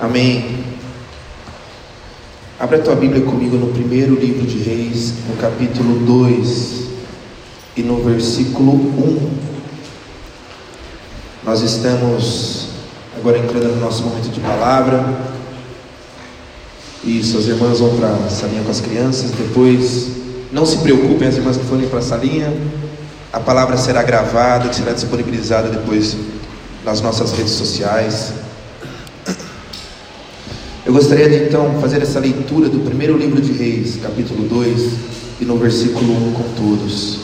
Amém. Abra a tua Bíblia comigo no primeiro livro de Reis, no capítulo 2 e no versículo 1. Nós estamos agora entrando no nosso momento de palavra. Isso, as irmãs vão para a salinha com as crianças. Depois, não se preocupem, as irmãs que forem para a salinha. A palavra será gravada, será disponibilizada depois nas nossas redes sociais. Eu gostaria de então fazer essa leitura do primeiro livro de Reis, capítulo 2, e no versículo 1 com todos.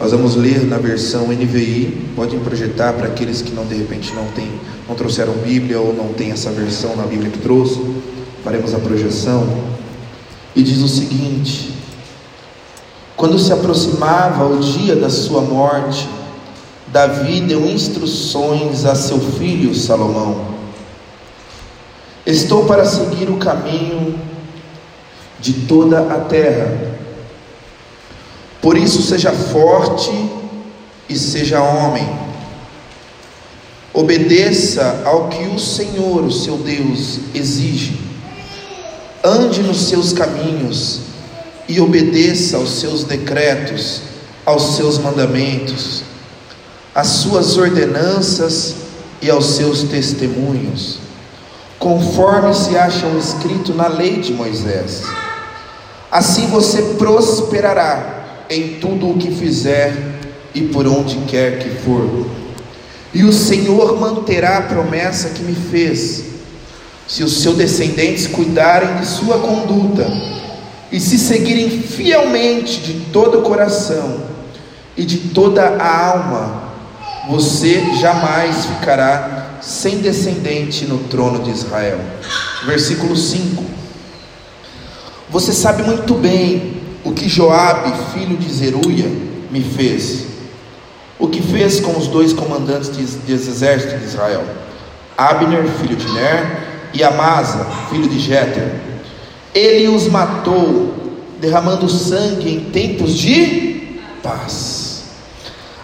Nós vamos ler na versão NVI, podem projetar para aqueles que não de repente não tem, não trouxeram Bíblia ou não tem essa versão na Bíblia que trouxe, faremos a projeção. E diz o seguinte: Quando se aproximava o dia da sua morte, Davi deu instruções a seu filho Salomão: Estou para seguir o caminho de toda a terra. Por isso, seja forte e seja homem. Obedeça ao que o Senhor, o seu Deus, exige. Ande nos seus caminhos e obedeça aos seus decretos, aos seus mandamentos às suas ordenanças e aos seus testemunhos, conforme se acham escrito na lei de Moisés. Assim você prosperará em tudo o que fizer e por onde quer que for. E o Senhor manterá a promessa que me fez, se os seus descendentes cuidarem de sua conduta e se seguirem fielmente de todo o coração e de toda a alma você jamais ficará sem descendente no trono de Israel. Versículo 5. Você sabe muito bem o que Joabe, filho de Zeruia, me fez. O que fez com os dois comandantes de, de exército de Israel, Abner, filho de Ner, e Amasa, filho de Jeter. Ele os matou, derramando sangue em tempos de paz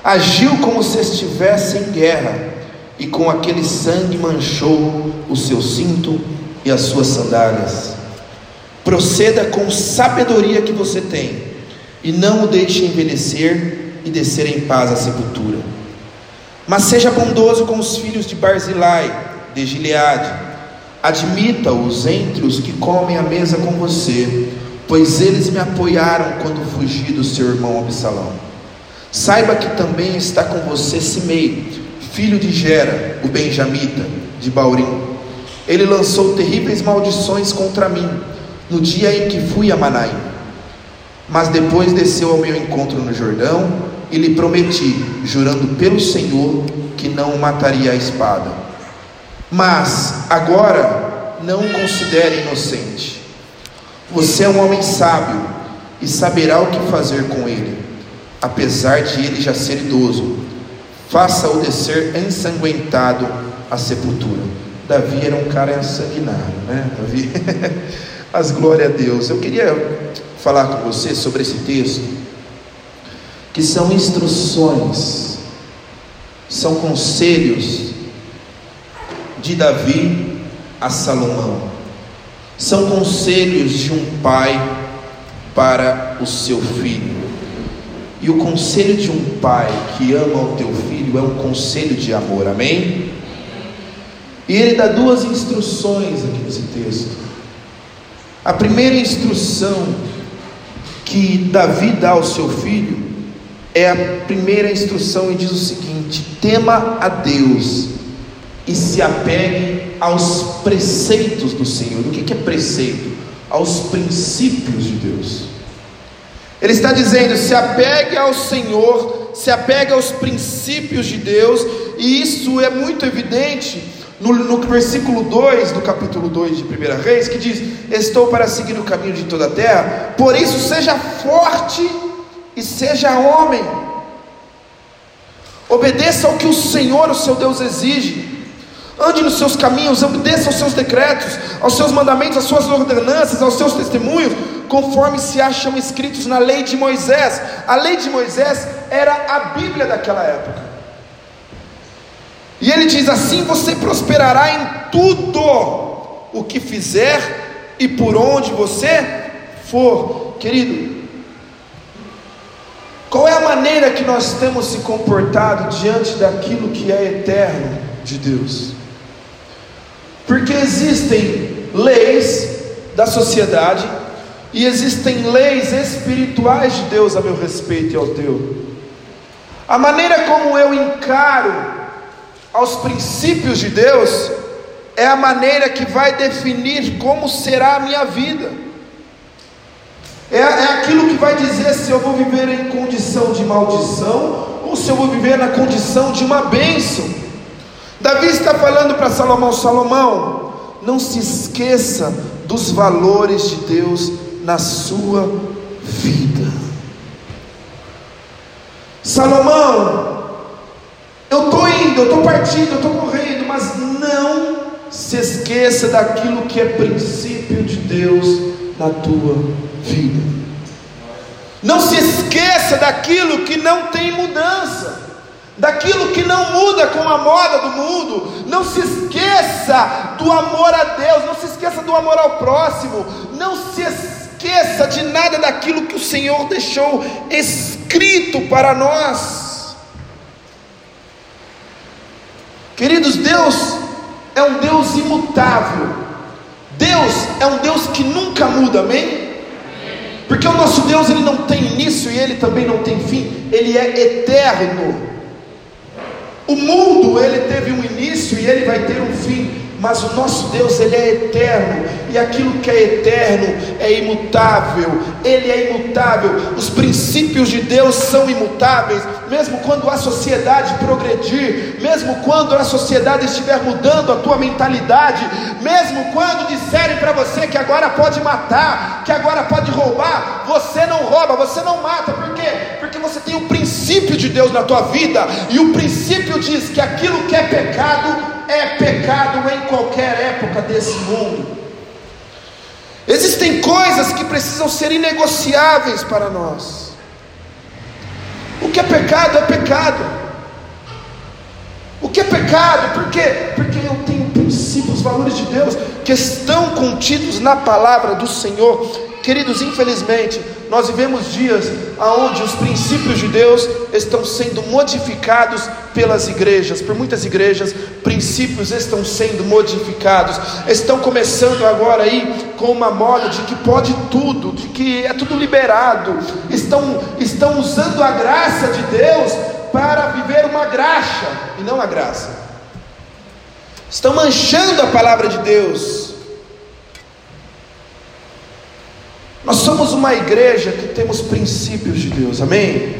agiu como se estivesse em guerra, e com aquele sangue manchou o seu cinto e as suas sandálias. Proceda com sabedoria que você tem, e não o deixe envelhecer e descer em paz à sepultura. Mas seja bondoso com os filhos de Barzilai, de Gileade, admita-os entre os que comem a mesa com você, pois eles me apoiaram quando fugi do seu irmão Absalão. Saiba que também está com você Simei, filho de Gera, o benjamita, de Baurim. Ele lançou terríveis maldições contra mim, no dia em que fui a Manaim. Mas depois desceu ao meu encontro no Jordão e lhe prometi, jurando pelo Senhor, que não o mataria a espada. Mas agora não o considere inocente. Você é um homem sábio e saberá o que fazer com ele apesar de ele já ser idoso, faça-o descer ensanguentado à sepultura. Davi era um cara ensanguinado, né? Davi, mas glória a Deus. Eu queria falar com você sobre esse texto, que são instruções, são conselhos de Davi a Salomão, são conselhos de um pai para o seu filho. E o conselho de um pai que ama o teu filho é um conselho de amor, amém? E ele dá duas instruções aqui nesse texto. A primeira instrução que Davi dá ao seu filho é a primeira instrução e diz o seguinte: tema a Deus e se apegue aos preceitos do Senhor. O que é preceito? Aos princípios de Deus. Ele está dizendo: se apegue ao Senhor, se apegue aos princípios de Deus, e isso é muito evidente no, no versículo 2 do capítulo 2 de 1 Reis, que diz: Estou para seguir o caminho de toda a terra, por isso seja forte e seja homem, obedeça ao que o Senhor, o seu Deus, exige. Ande nos seus caminhos, obedeça aos seus decretos, aos seus mandamentos, às suas ordenanças, aos seus testemunhos, conforme se acham escritos na lei de Moisés. A lei de Moisés era a Bíblia daquela época. E ele diz assim: você prosperará em tudo o que fizer e por onde você for. Querido, qual é a maneira que nós temos se comportado diante daquilo que é eterno de Deus? Porque existem leis da sociedade e existem leis espirituais de Deus a meu respeito e ao teu. A maneira como eu encaro aos princípios de Deus é a maneira que vai definir como será a minha vida. É, é aquilo que vai dizer se eu vou viver em condição de maldição ou se eu vou viver na condição de uma bênção. Davi está falando para Salomão: Salomão, não se esqueça dos valores de Deus na sua vida. Salomão, eu estou indo, eu estou partindo, eu estou morrendo, mas não se esqueça daquilo que é princípio de Deus na tua vida. Não se esqueça daquilo que não tem mudança daquilo que não muda com a moda do mundo. Não se esqueça do amor a Deus, não se esqueça do amor ao próximo, não se esqueça de nada daquilo que o Senhor deixou escrito para nós. Queridos, Deus é um Deus imutável. Deus é um Deus que nunca muda, amém? Porque o nosso Deus ele não tem início e ele também não tem fim, ele é eterno. O mundo ele teve um início e ele vai ter um fim, mas o nosso Deus ele é eterno e aquilo que é eterno é imutável. Ele é imutável. Os princípios de Deus são imutáveis, mesmo quando a sociedade progredir, mesmo quando a sociedade estiver mudando a tua mentalidade, mesmo quando disserem para você que agora pode matar, que agora pode roubar, você não rouba, você não mata. Por quê? Porque você tem o princípio de Deus na tua vida e o princípio diz que aquilo que é pecado é pecado em qualquer época desse mundo. Existem coisas que precisam ser inegociáveis para nós. O que é pecado é pecado. O que é pecado? Por quê? Porque eu tenho princípios, valores de Deus que estão contidos na palavra do Senhor Queridos, infelizmente, nós vivemos dias onde os princípios de Deus estão sendo modificados pelas igrejas, por muitas igrejas, princípios estão sendo modificados, estão começando agora aí com uma moda de que pode tudo, de que é tudo liberado, estão, estão usando a graça de Deus para viver uma graxa e não a graça, estão manchando a palavra de Deus Nós somos uma igreja que temos princípios de Deus, amém?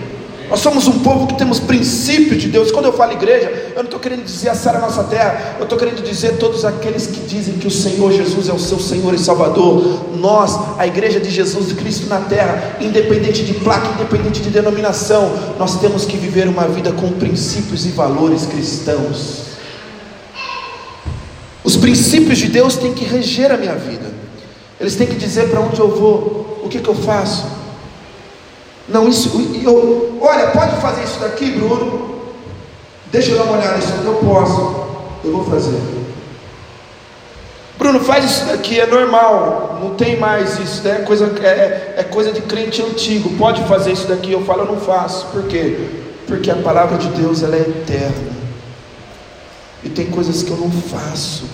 Nós somos um povo que temos princípios de Deus. Quando eu falo igreja, eu não estou querendo dizer a Sara nossa terra, eu estou querendo dizer todos aqueles que dizem que o Senhor Jesus é o seu Senhor e Salvador. Nós, a igreja de Jesus Cristo na terra, independente de placa, independente de denominação, nós temos que viver uma vida com princípios e valores cristãos. Os princípios de Deus têm que reger a minha vida. Eles têm que dizer para onde eu vou, o que, que eu faço. Não, isso, eu, olha, pode fazer isso daqui, Bruno? Deixa eu dar uma olhada nisso, eu posso, eu vou fazer. Bruno, faz isso daqui, é normal, não tem mais isso, né? coisa, é, é coisa de crente antigo, pode fazer isso daqui, eu falo, eu não faço, por quê? Porque a palavra de Deus ela é eterna, e tem coisas que eu não faço,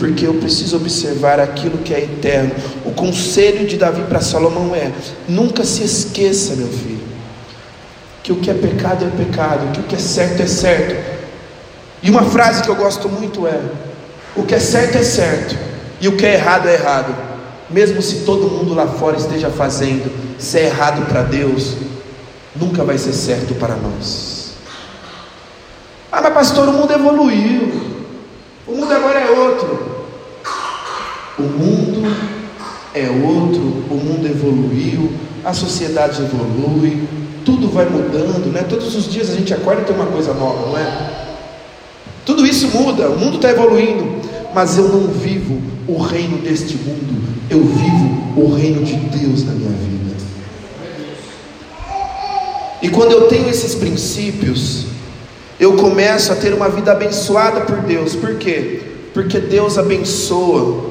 porque eu preciso observar aquilo que é eterno. O conselho de Davi para Salomão é: nunca se esqueça, meu filho, que o que é pecado é pecado, que o que é certo é certo. E uma frase que eu gosto muito é: o que é certo é certo, e o que é errado é errado. Mesmo se todo mundo lá fora esteja fazendo, se é errado para Deus, nunca vai ser certo para nós. Ah, mas pastor, o mundo evoluiu. O mundo agora é outro. O mundo é outro, o mundo evoluiu, a sociedade evolui, tudo vai mudando, né? Todos os dias a gente acorda e tem uma coisa nova, não é? Tudo isso muda, o mundo está evoluindo, mas eu não vivo o reino deste mundo, eu vivo o reino de Deus na minha vida. E quando eu tenho esses princípios, eu começo a ter uma vida abençoada por Deus. Por quê? Porque Deus abençoa,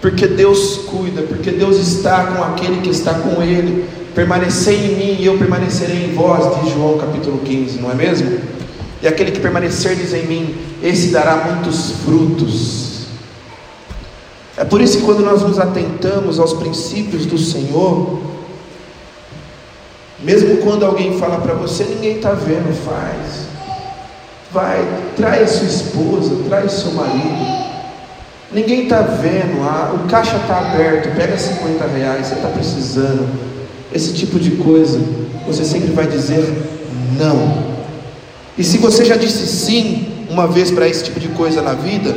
porque Deus cuida, porque Deus está com aquele que está com ele. Permanecei em mim e eu permanecerei em vós, diz João capítulo 15, não é mesmo? E aquele que permanecerdes em mim, esse dará muitos frutos. É por isso que quando nós nos atentamos aos princípios do Senhor, mesmo quando alguém fala para você, ninguém está vendo, faz. Vai, traz sua esposa, traz seu marido. Ninguém está vendo, ah, o caixa está aberto, pega 50 reais, você está precisando. Esse tipo de coisa, você sempre vai dizer não. E se você já disse sim uma vez para esse tipo de coisa na vida,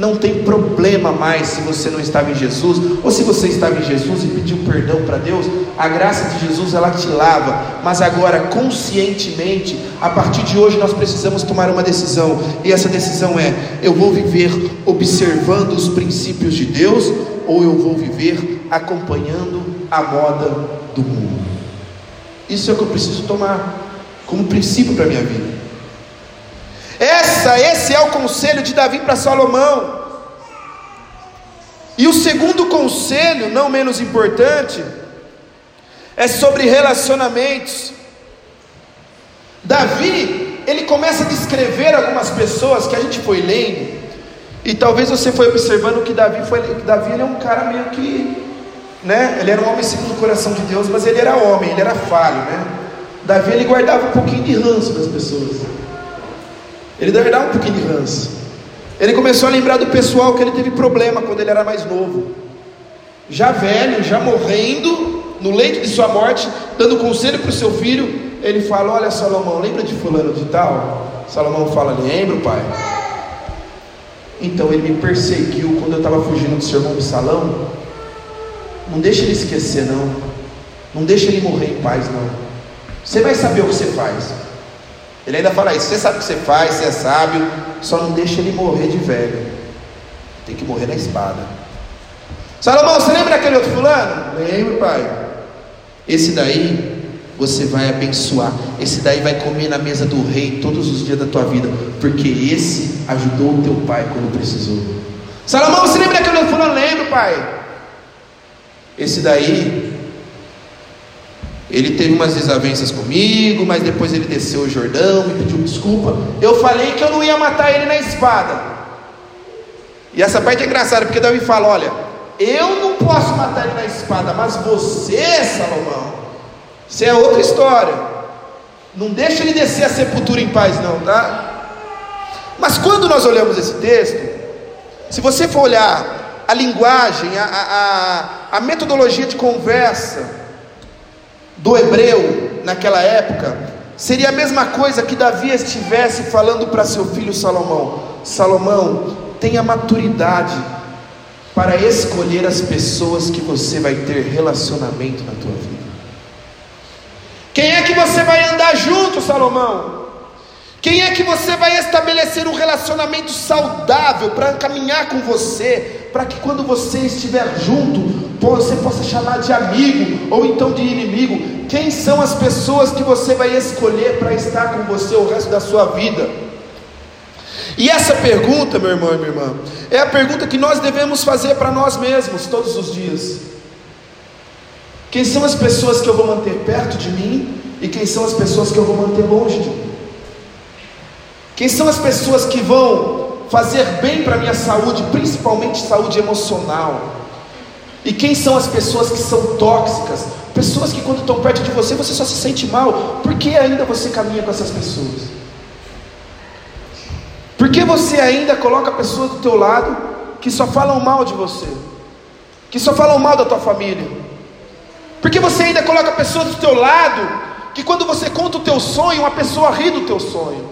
não tem problema mais se você não estava em Jesus, ou se você estava em Jesus e pediu perdão para Deus, a graça de Jesus ela te lava, mas agora conscientemente, a partir de hoje nós precisamos tomar uma decisão, e essa decisão é: eu vou viver observando os princípios de Deus, ou eu vou viver acompanhando a moda do mundo. Isso é o que eu preciso tomar como princípio para a minha vida. Essa, esse é o conselho de Davi para Salomão. E o segundo conselho, não menos importante, é sobre relacionamentos. Davi, ele começa a descrever algumas pessoas que a gente foi lendo, e talvez você foi observando que Davi foi, Davi ele é um cara meio que, né? Ele era um homem segundo o coração de Deus, mas ele era homem, ele era falho, né? Davi ele guardava um pouquinho de ranço das pessoas. Ele deve dar um pouquinho de ranço. Ele começou a lembrar do pessoal que ele teve problema quando ele era mais novo. Já velho, já morrendo, no leito de sua morte, dando conselho para o seu filho, ele fala: Olha, Salomão, lembra de Fulano de Tal? Salomão fala: Lembro, pai. Então ele me perseguiu quando eu estava fugindo do seu irmão do salão. Não deixa ele esquecer, não. Não deixa ele morrer em paz, não. Você vai saber o que você faz. Ele ainda fala isso: você sabe o que você faz, você é sábio, só não deixa ele morrer de velho. Tem que morrer na espada. Salomão, você lembra daquele outro fulano? Lembro, pai. Esse daí você vai abençoar. Esse daí vai comer na mesa do rei todos os dias da tua vida, porque esse ajudou o teu pai quando precisou. Salomão, você lembra daquele outro fulano? Lembro, pai. Esse daí ele teve umas desavenças comigo, mas depois ele desceu o Jordão, me pediu desculpa. Eu falei que eu não ia matar ele na espada. E essa parte é engraçada, porque Davi fala: Olha, eu não posso matar ele na espada, mas você, Salomão, isso é outra história. Não deixa ele descer a sepultura em paz, não, tá? Mas quando nós olhamos esse texto, se você for olhar a linguagem, a, a, a metodologia de conversa, do hebreu naquela época seria a mesma coisa que Davi estivesse falando para seu filho Salomão: Salomão, tenha maturidade para escolher as pessoas que você vai ter relacionamento na tua vida. Quem é que você vai andar junto, Salomão? Quem é que você vai estabelecer um relacionamento saudável para caminhar com você, para que quando você estiver junto, você possa chamar de amigo ou então de inimigo. Quem são as pessoas que você vai escolher para estar com você o resto da sua vida? E essa pergunta, meu irmão e minha irmã, é a pergunta que nós devemos fazer para nós mesmos todos os dias. Quem são as pessoas que eu vou manter perto de mim e quem são as pessoas que eu vou manter longe de mim? Quem são as pessoas que vão fazer bem para a minha saúde, principalmente saúde emocional? E quem são as pessoas que são tóxicas? Pessoas que quando estão perto de você, você só se sente mal. Por que ainda você caminha com essas pessoas? Por que você ainda coloca pessoas do teu lado que só falam mal de você? Que só falam mal da tua família? Por que você ainda coloca pessoas do teu lado que quando você conta o teu sonho, uma pessoa ri do teu sonho?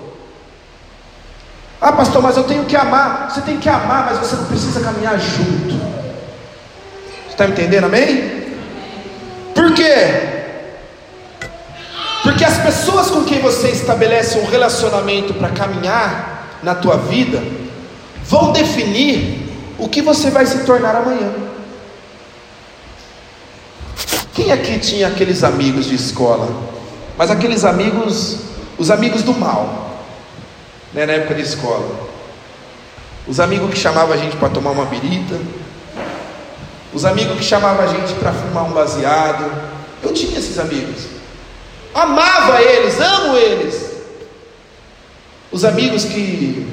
Ah, pastor, mas eu tenho que amar. Você tem que amar, mas você não precisa caminhar junto. Está entendendo, amém? Por quê? Porque as pessoas com quem você estabelece um relacionamento para caminhar na tua vida vão definir o que você vai se tornar amanhã. Quem aqui tinha aqueles amigos de escola? Mas aqueles amigos, os amigos do mal. né, na época de escola. Os amigos que chamavam a gente para tomar uma birita, os amigos que chamavam a gente para fumar um baseado. Eu tinha esses amigos. Amava eles, amo eles. Os amigos que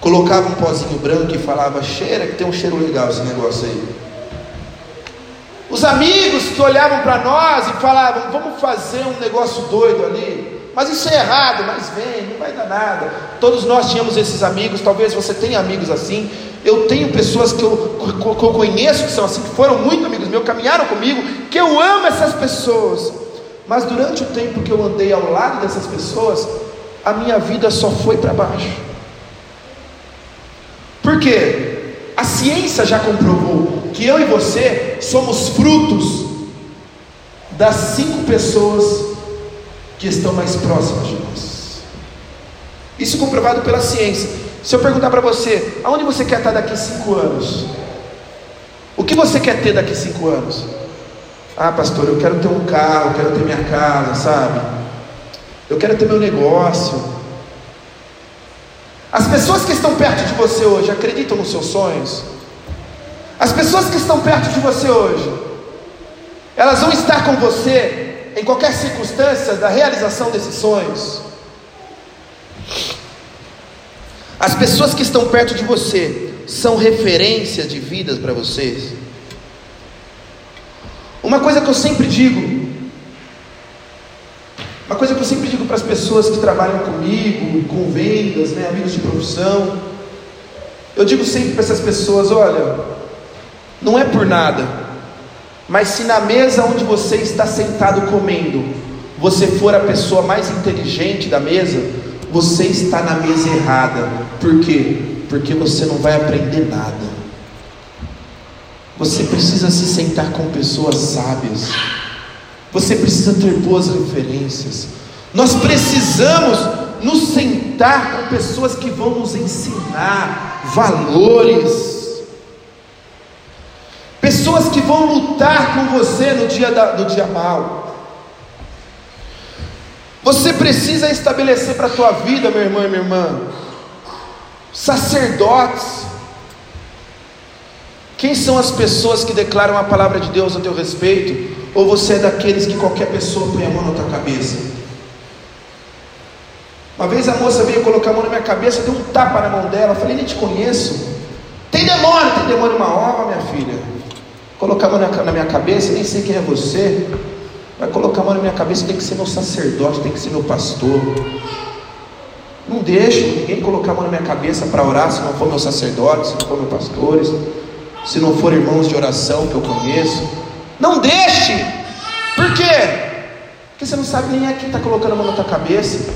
colocavam um pozinho branco e falavam, cheira que tem um cheiro legal esse negócio aí. Os amigos que olhavam para nós e falavam, vamos fazer um negócio doido ali. Mas isso é errado, mas vem, não vai dar nada. Todos nós tínhamos esses amigos, talvez você tenha amigos assim. Eu tenho pessoas que eu, que eu conheço que são assim, que foram muito amigos meus, caminharam comigo, que eu amo essas pessoas. Mas durante o tempo que eu andei ao lado dessas pessoas, a minha vida só foi para baixo. Por quê? A ciência já comprovou que eu e você somos frutos das cinco pessoas que estão mais próximas de nós. Isso comprovado pela ciência. Se eu perguntar para você, aonde você quer estar daqui cinco anos? O que você quer ter daqui cinco anos? Ah, pastor, eu quero ter um carro, eu quero ter minha casa, sabe? Eu quero ter meu negócio. As pessoas que estão perto de você hoje acreditam nos seus sonhos? As pessoas que estão perto de você hoje, elas vão estar com você em qualquer circunstância da realização desses sonhos. As pessoas que estão perto de você são referências de vidas para vocês. Uma coisa que eu sempre digo, uma coisa que eu sempre digo para as pessoas que trabalham comigo, com vendas, né, amigos de profissão, eu digo sempre para essas pessoas: olha, não é por nada, mas se na mesa onde você está sentado comendo, você for a pessoa mais inteligente da mesa, você está na mesa errada. Por quê? Porque você não vai aprender nada. Você precisa se sentar com pessoas sábias. Você precisa ter boas referências. Nós precisamos nos sentar com pessoas que vão nos ensinar valores. Pessoas que vão lutar com você no dia da, do dia mal. Você precisa estabelecer para a tua vida, meu irmão e minha irmã, sacerdotes. Quem são as pessoas que declaram a palavra de Deus a teu respeito? Ou você é daqueles que qualquer pessoa põe a mão na tua cabeça? Uma vez a moça veio colocar a mão na minha cabeça, deu um tapa na mão dela, eu falei, nem te conheço. Tem demônio, tem demônio uma hora, minha filha. Colocar a mão na minha cabeça, nem sei quem é você. Vai colocar a mão na minha cabeça, tem que ser meu sacerdote, tem que ser meu pastor. Não deixo ninguém colocar a mão na minha cabeça para orar se não for meu sacerdote, se não for meus pastores, se não for irmãos de oração que eu conheço. Não deixe! Por quê? Porque você não sabe nem é quem está colocando a mão na tua cabeça.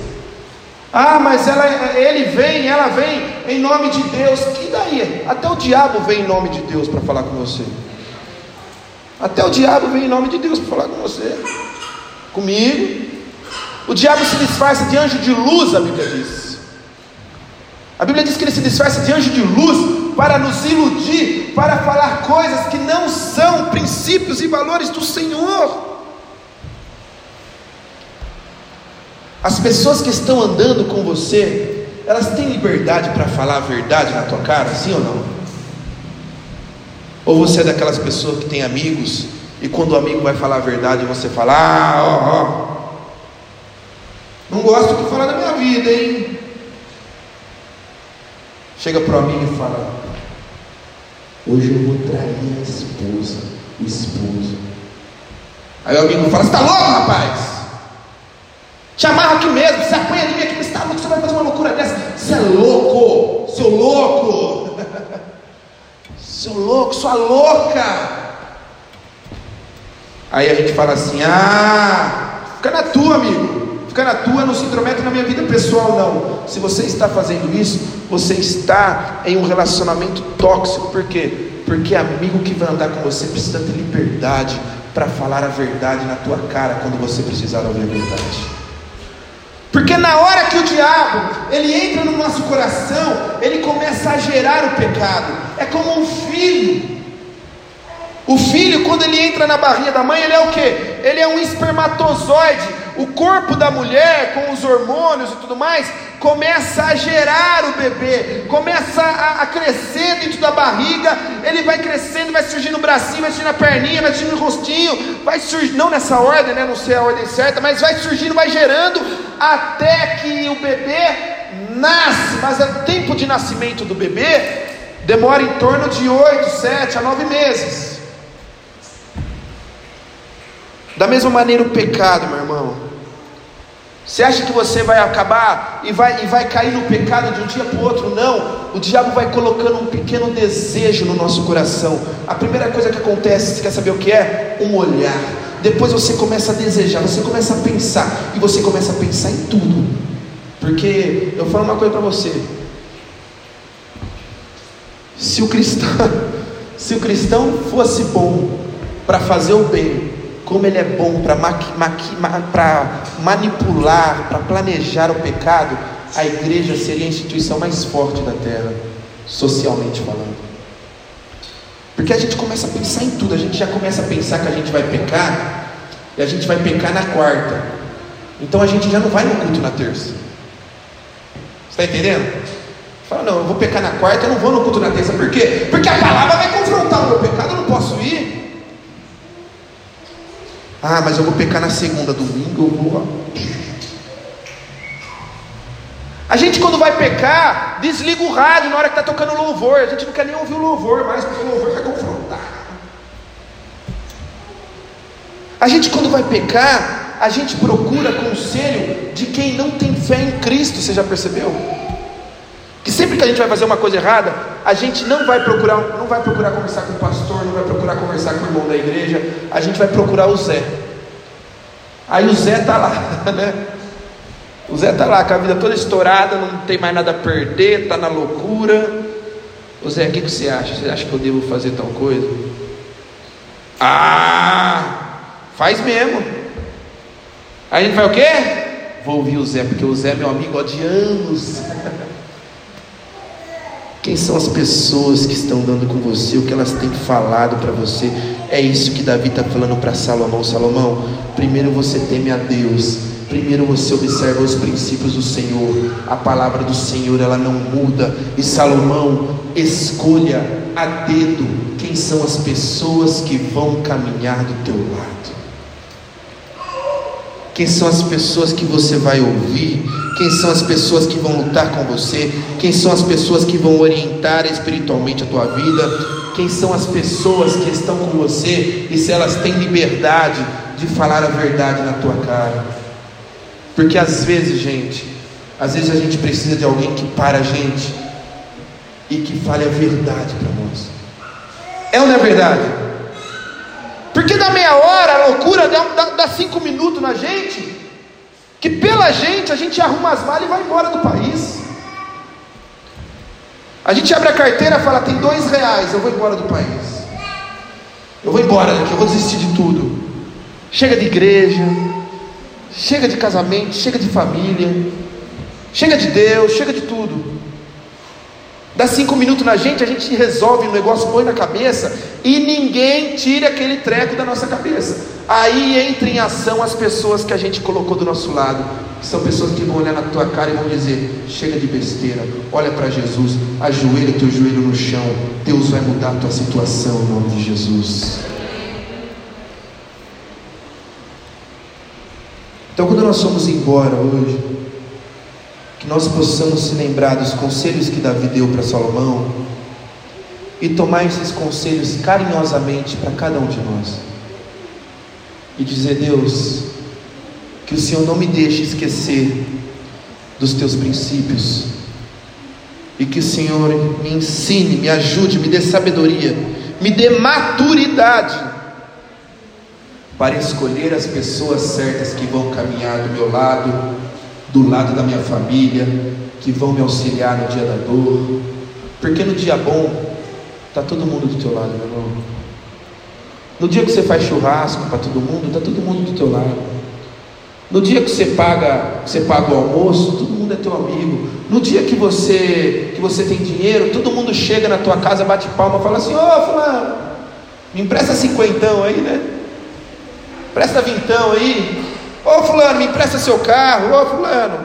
Ah, mas ela, ele vem, ela vem em nome de Deus. Que daí? Até o diabo vem em nome de Deus para falar com você. Até o diabo vem em nome de Deus para falar com você, comigo. O diabo se disfarça de anjo de luz, a Bíblia diz. A Bíblia diz que ele se disfarça de anjo de luz para nos iludir, para falar coisas que não são princípios e valores do Senhor. As pessoas que estão andando com você, elas têm liberdade para falar a verdade na tua cara, sim ou não? Ou você é daquelas pessoas que tem amigos e quando o amigo vai falar a verdade você fala: Ah, ó, ó. Não gosto que falar da minha vida, hein? Chega para o amigo e fala: Hoje eu vou trair a esposa, o esposo. Aí o amigo fala: Você está louco, rapaz? Te amarra aqui mesmo, você apanha ali aqui, você está louco, você vai fazer uma loucura dessa. Você é louco, seu louco. Seu louco, sua louca. Aí a gente fala assim: ah, fica na tua, amigo. Fica na tua, não se intromete na minha vida pessoal, não. Se você está fazendo isso, você está em um relacionamento tóxico. Por quê? Porque amigo que vai andar com você precisa ter liberdade para falar a verdade na tua cara quando você precisar ouvir a verdade. Porque na hora que o diabo ele entra no nosso coração, ele começa a gerar o pecado. É como um filho. O filho, quando ele entra na barriga da mãe, ele é o que? Ele é um espermatozoide o corpo da mulher, com os hormônios e tudo mais, começa a gerar o bebê, começa a, a, crescer dentro da barriga, ele vai crescendo, vai surgindo o bracinho, vai surgindo a perninha, vai surgindo o rostinho, vai surgindo, não nessa ordem, né? Não sei a ordem certa, mas vai surgindo, vai gerando, até que o bebê nasce, mas o tempo de nascimento do bebê demora em torno de 8, 7 a 9 meses. Da mesma maneira, o pecado, meu irmão. Você acha que você vai acabar e vai, e vai cair no pecado de um dia para o outro? Não. O diabo vai colocando um pequeno desejo no nosso coração. A primeira coisa que acontece, você quer saber o que é? Um olhar. Depois você começa a desejar, você começa a pensar. E você começa a pensar em tudo. Porque eu falo uma coisa para você. Se o cristão, se o cristão fosse bom para fazer o bem, como ele é bom para manipular, para planejar o pecado, a igreja seria a instituição mais forte da terra, socialmente falando. Porque a gente começa a pensar em tudo, a gente já começa a pensar que a gente vai pecar, e a gente vai pecar na quarta. Então a gente já não vai no culto na terça. Está entendendo? Fala, não, eu vou pecar na quarta, eu não vou no culto na terça. Por quê? Porque a palavra vai confrontar o meu pecado, eu não posso ir. Ah, mas eu vou pecar na segunda, domingo eu vou. A gente quando vai pecar, desliga o rádio na hora que está tocando louvor. A gente não quer nem ouvir o louvor mais, porque o louvor vai confrontar. A gente quando vai pecar, a gente procura conselho de quem não tem fé em Cristo, você já percebeu? Que sempre que a gente vai fazer uma coisa errada, a gente não vai procurar, não vai procurar conversar com o pastor, não vai procurar conversar com o irmão da igreja, a gente vai procurar o Zé. Aí o Zé está lá, né? O Zé está lá com a vida toda estourada, não tem mais nada a perder, está na loucura. O Zé, o que, que você acha? Você acha que eu devo fazer tal coisa? Ah, faz mesmo. Aí a gente vai o quê? Vou ouvir o Zé, porque o Zé é meu amigo de anos. Quem são as pessoas que estão dando com você, o que elas têm falado para você? É isso que Davi está falando para Salomão. Salomão, primeiro você teme a Deus, primeiro você observa os princípios do Senhor. A palavra do Senhor ela não muda. E Salomão, escolha a dedo quem são as pessoas que vão caminhar do teu lado. Quem são as pessoas que você vai ouvir? Quem são as pessoas que vão lutar com você? Quem são as pessoas que vão orientar espiritualmente a tua vida? Quem são as pessoas que estão com você e se elas têm liberdade de falar a verdade na tua cara? Porque às vezes, gente, às vezes a gente precisa de alguém que para a gente e que fale a verdade para nós. É ou não é verdade? Porque dá meia hora, a loucura dá, dá, dá cinco minutos na gente, que pela gente a gente arruma as malas e vai embora do país. A gente abre a carteira e fala, tem dois reais, eu vou embora do país. Eu vou embora daqui, eu vou desistir de tudo. Chega de igreja, chega de casamento, chega de família, chega de Deus, chega de tudo. Dá cinco minutos na gente, a gente resolve o negócio, põe na cabeça e ninguém tira aquele treco da nossa cabeça. Aí entra em ação as pessoas que a gente colocou do nosso lado, são pessoas que vão olhar na tua cara e vão dizer: chega de besteira, olha para Jesus, ajoelha teu joelho no chão, Deus vai mudar a tua situação em nome de Jesus. Então, quando nós somos embora hoje, nós possamos se lembrar dos conselhos que Davi deu para Salomão e tomar esses conselhos carinhosamente para cada um de nós. E dizer: Deus, que o Senhor não me deixe esquecer dos teus princípios e que o Senhor me ensine, me ajude, me dê sabedoria, me dê maturidade para escolher as pessoas certas que vão caminhar do meu lado do lado da minha família, que vão me auxiliar no dia da dor, porque no dia bom está todo mundo do teu lado, meu irmão. No dia que você faz churrasco para todo mundo, está todo mundo do teu lado. No dia que você paga, você paga o almoço, todo mundo é teu amigo. No dia que você que você tem dinheiro, todo mundo chega na tua casa, bate palma, fala assim: "Ô, oh, fulano, me empresta cinquentão aí, né? Presta vintão aí". Ô fulano, me empresta seu carro, ô fulano,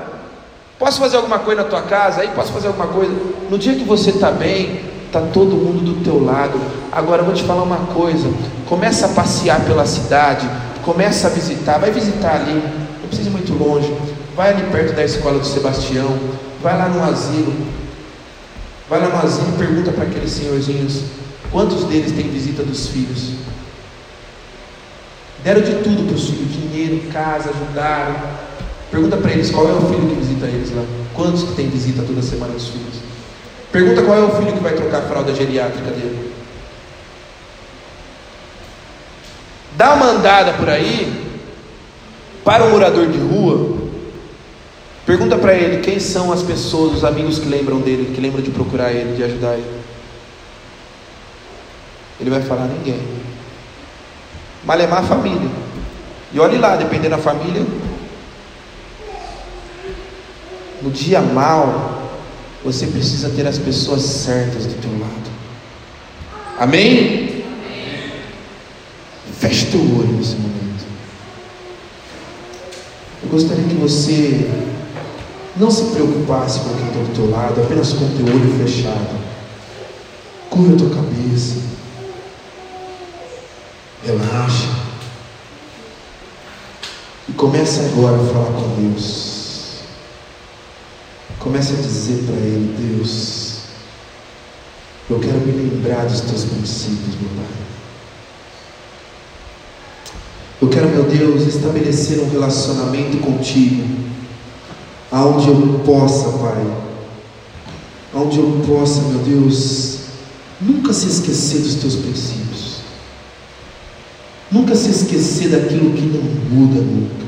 posso fazer alguma coisa na tua casa? Aí posso fazer alguma coisa. No dia que você está bem, está todo mundo do teu lado. Agora eu vou te falar uma coisa: começa a passear pela cidade, começa a visitar, vai visitar ali, não precisa ir muito longe, vai ali perto da escola do Sebastião, vai lá no asilo, vai lá no asilo e pergunta para aqueles senhorzinhos quantos deles têm visita dos filhos. Deram de tudo para os filhos, dinheiro, casa, ajudaram. Pergunta para eles qual é o filho que visita eles lá. Quantos que tem visita toda semana dos filhos? Pergunta qual é o filho que vai trocar a fralda geriátrica dele. Dá uma andada por aí, para um morador de rua, pergunta para ele quem são as pessoas, os amigos que lembram dele, que lembram de procurar ele, de ajudar ele. Ele vai falar ninguém. Malemar a família. E olhe lá, dependendo da família. No dia mal, você precisa ter as pessoas certas do teu lado. Amém? Amém. Feche teu olho nesse momento. Eu gostaria que você não se preocupasse com quem está do teu lado, apenas com o teu olho fechado. Curva a tua cabeça. Relaxa. E comece agora a falar com Deus. Comece a dizer para Ele, Deus, eu quero me lembrar dos teus princípios, meu Pai. Eu quero, meu Deus, estabelecer um relacionamento contigo, aonde eu possa, Pai, aonde eu possa, meu Deus, nunca se esquecer dos teus princípios. Nunca se esquecer daquilo que não muda nunca.